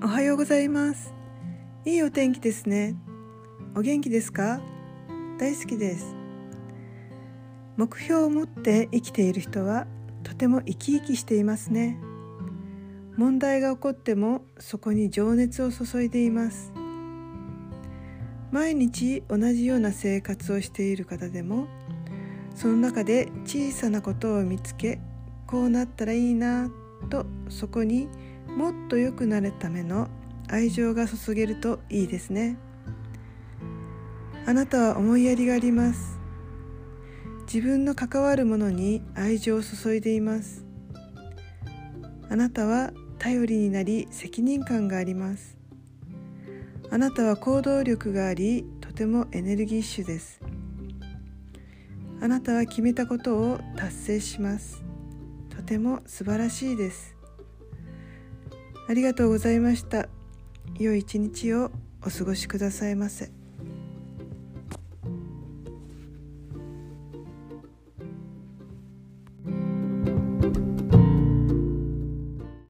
おはようございます。いいお天気ですね。お元気ですか？大好きです。目標を持って生きている人はとても生き生きしていますね。問題が起こってもそこに情熱を注いでいます。毎日同じような生活をしている方でもその中で小さなことを見つけこうなったらいいなとそこにもっと良くなるための愛情が注げるといいですね。あなたは思いやりがあります。自分の関わるものに愛情を注いでいます。あなたは頼りになり責任感があります。あなたは行動力がありとてもエネルギッシュです。あなたは決めたことを達成します。とても素晴らしいです。ありがとうございました良い一日をお過ごしくださいませ。